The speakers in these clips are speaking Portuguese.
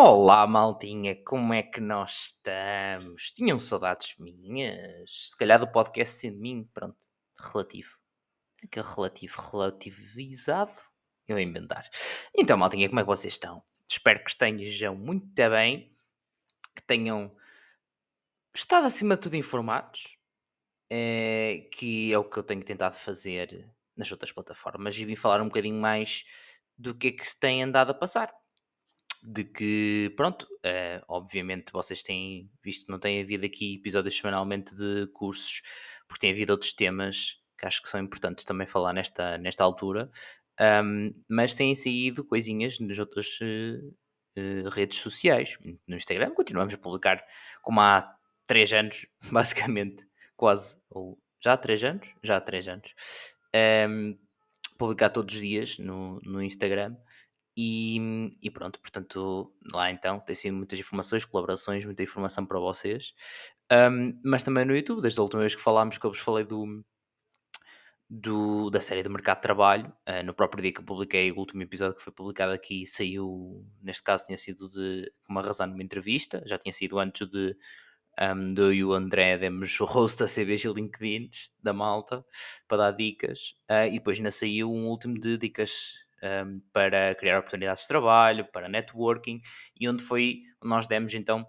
Olá, maltinha, como é que nós estamos? Tinham saudades minhas? Se calhar do podcast sem mim, pronto, relativo. Aquele relativo relativizado, eu vou inventar. Então, maltinha, como é que vocês estão? Espero que estejam muito bem, que tenham estado acima de tudo informados, eh, que é o que eu tenho tentado fazer nas outras plataformas e vim falar um bocadinho mais do que é que se tem andado a passar de que, pronto, eh, obviamente vocês têm visto, não tem havido aqui episódios semanalmente de cursos, porque tem havido outros temas que acho que são importantes também falar nesta, nesta altura, um, mas têm saído coisinhas nas outras uh, uh, redes sociais. No Instagram continuamos a publicar como há 3 anos, basicamente, quase, ou já há 3 anos? Já há 3 anos. Um, publicar todos os dias no, no Instagram e, e, pronto, portanto, lá então tem sido muitas informações, colaborações, muita informação para vocês. Um, mas também no YouTube, desde a última vez que falámos, que eu vos falei do, do da série do mercado de trabalho, uh, no próprio dia que eu publiquei o último episódio que foi publicado aqui, saiu, neste caso tinha sido de uma razão numa entrevista, já tinha sido antes de, um, eu e o André demos o rosto a CBs e LinkedIn da malta para dar dicas, uh, e depois ainda saiu um último de dicas um, para criar oportunidades de trabalho, para networking, e onde foi, nós demos então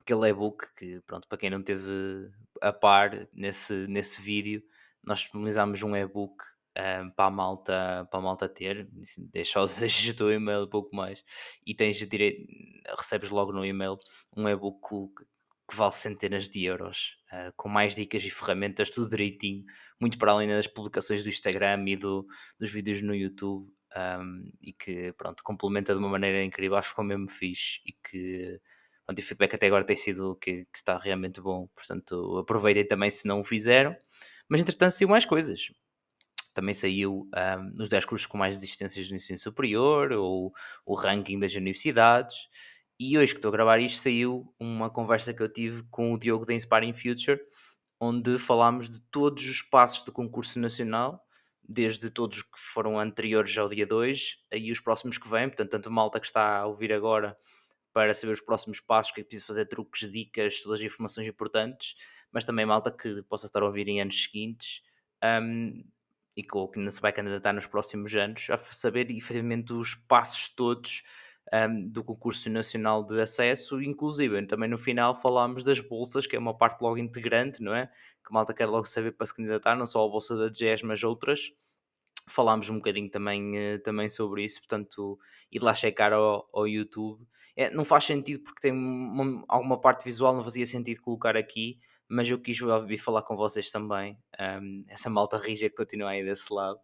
aquele e-book que, pronto, para quem não teve a par nesse, nesse vídeo, nós disponibilizámos um e-book um, para, a malta, para a malta ter, deixa, deixa o teu e-mail um pouco mais, e tens direito, recebes logo no e-mail um e-book que vale centenas de euros, uh, com mais dicas e ferramentas, tudo direitinho, muito para além das publicações do Instagram e do, dos vídeos no YouTube um, e que pronto, complementa de uma maneira incrível, acho que ficou mesmo fixe e que pronto, o feedback até agora tem sido que, que está realmente bom, portanto aproveitem também se não o fizeram, mas entretanto saiu mais coisas. Também saiu um, nos 10 cursos com mais existências no ensino superior, ou o ranking das universidades. E hoje que estou a gravar isto, saiu uma conversa que eu tive com o Diogo da Inspiring Future, onde falámos de todos os passos do concurso nacional desde todos que foram anteriores ao dia 2 e os próximos que vêm, portanto, tanto a malta que está a ouvir agora para saber os próximos passos, que é preciso fazer truques, dicas, todas as informações importantes, mas também malta que possa estar a ouvir em anos seguintes um, e que, que ainda se vai candidatar nos próximos anos, a saber efetivamente os passos todos um, do concurso nacional de acesso, inclusive também no final falámos das bolsas, que é uma parte logo integrante, não é? Que malta quer logo saber para se candidatar, não só a bolsa da GES, mas outras. Falámos um bocadinho também, uh, também sobre isso, portanto, ir lá checar ao, ao YouTube. É, não faz sentido porque tem uma, alguma parte visual, não fazia sentido colocar aqui, mas eu quis vir falar com vocês também. Um, essa malta rija que continua aí desse lado.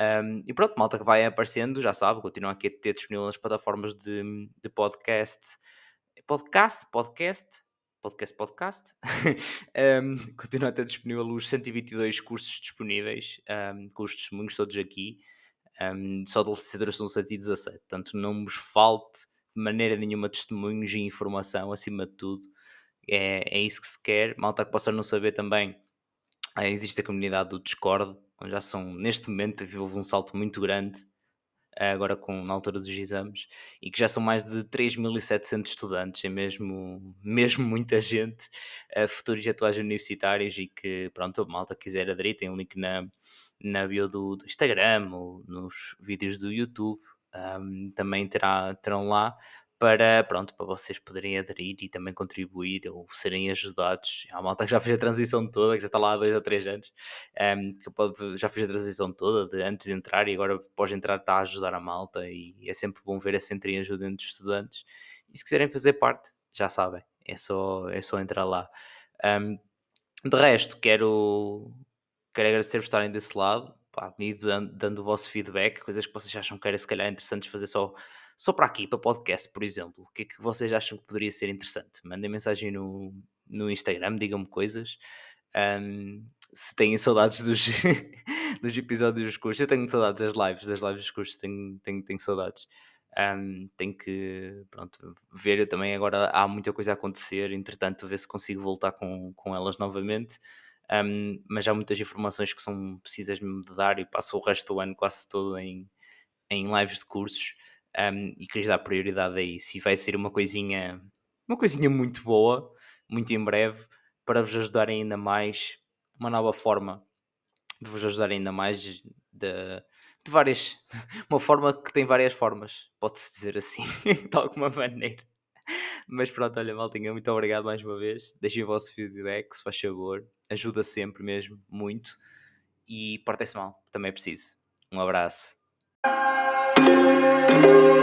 Um, e pronto, malta que vai aparecendo, já sabe, continua aqui a ter disponível nas plataformas de, de podcast. Podcast? Podcast? Podcast, podcast. um, continua a ter disponível os 122 cursos disponíveis, um, com os testemunhos todos aqui. Um, só de licenciatura são 117. Portanto, não vos falte de maneira nenhuma testemunhos e informação, acima de tudo. É, é isso que se quer. Malta que possa não saber também, existe a comunidade do Discord, já são, neste momento, houve um salto muito grande, eh, agora com, na altura dos exames, e que já são mais de 3.700 estudantes, é mesmo, mesmo muita gente, futuros e atuais universitários, e que, pronto, a malta quiser aderir, tem um link na, na bio do, do Instagram ou nos vídeos do YouTube, um, também terá, terão lá para, pronto, para vocês poderem aderir e também contribuir ou serem ajudados. Há malta que já fez a transição toda, que já está lá há dois ou três anos, um, ehm, que pode, já fez a transição toda de, antes de entrar e agora após entrar está a ajudar a malta e é sempre bom ver essa entre ajuda entre os estudantes. E se quiserem fazer parte, já sabem, é só, é só entrar lá. Um, ehm, de resto, quero, quero agradecer por estarem desse lado, pá, dando, dando o vosso feedback, coisas que vocês acham que era se calhar interessantes fazer só só para aqui, para podcast, por exemplo, o que é que vocês acham que poderia ser interessante? Mandem mensagem no, no Instagram, digam-me coisas. Um, se têm saudades dos, dos episódios dos cursos, eu tenho saudades das lives, das lives dos cursos, tenho, tenho, tenho saudades. Um, tenho que pronto, ver eu também agora há muita coisa a acontecer, entretanto, ver se consigo voltar com, com elas novamente. Um, mas há muitas informações que são precisas mesmo de dar e passo o resto do ano quase todo em, em lives de cursos um, e queria dar prioridade a isso. E vai ser uma coisinha, uma coisinha muito boa, muito em breve, para vos ajudar ainda mais, uma nova forma de vos ajudar ainda mais de, de várias, uma forma que tem várias formas, pode-se dizer assim, de alguma maneira. Mas pronto, olha, maltinha, muito obrigado mais uma vez. Deixem o vosso feedback, se faz favor. Ajuda sempre mesmo, muito. E portem-se mal, também é preciso. Um abraço. Thank you.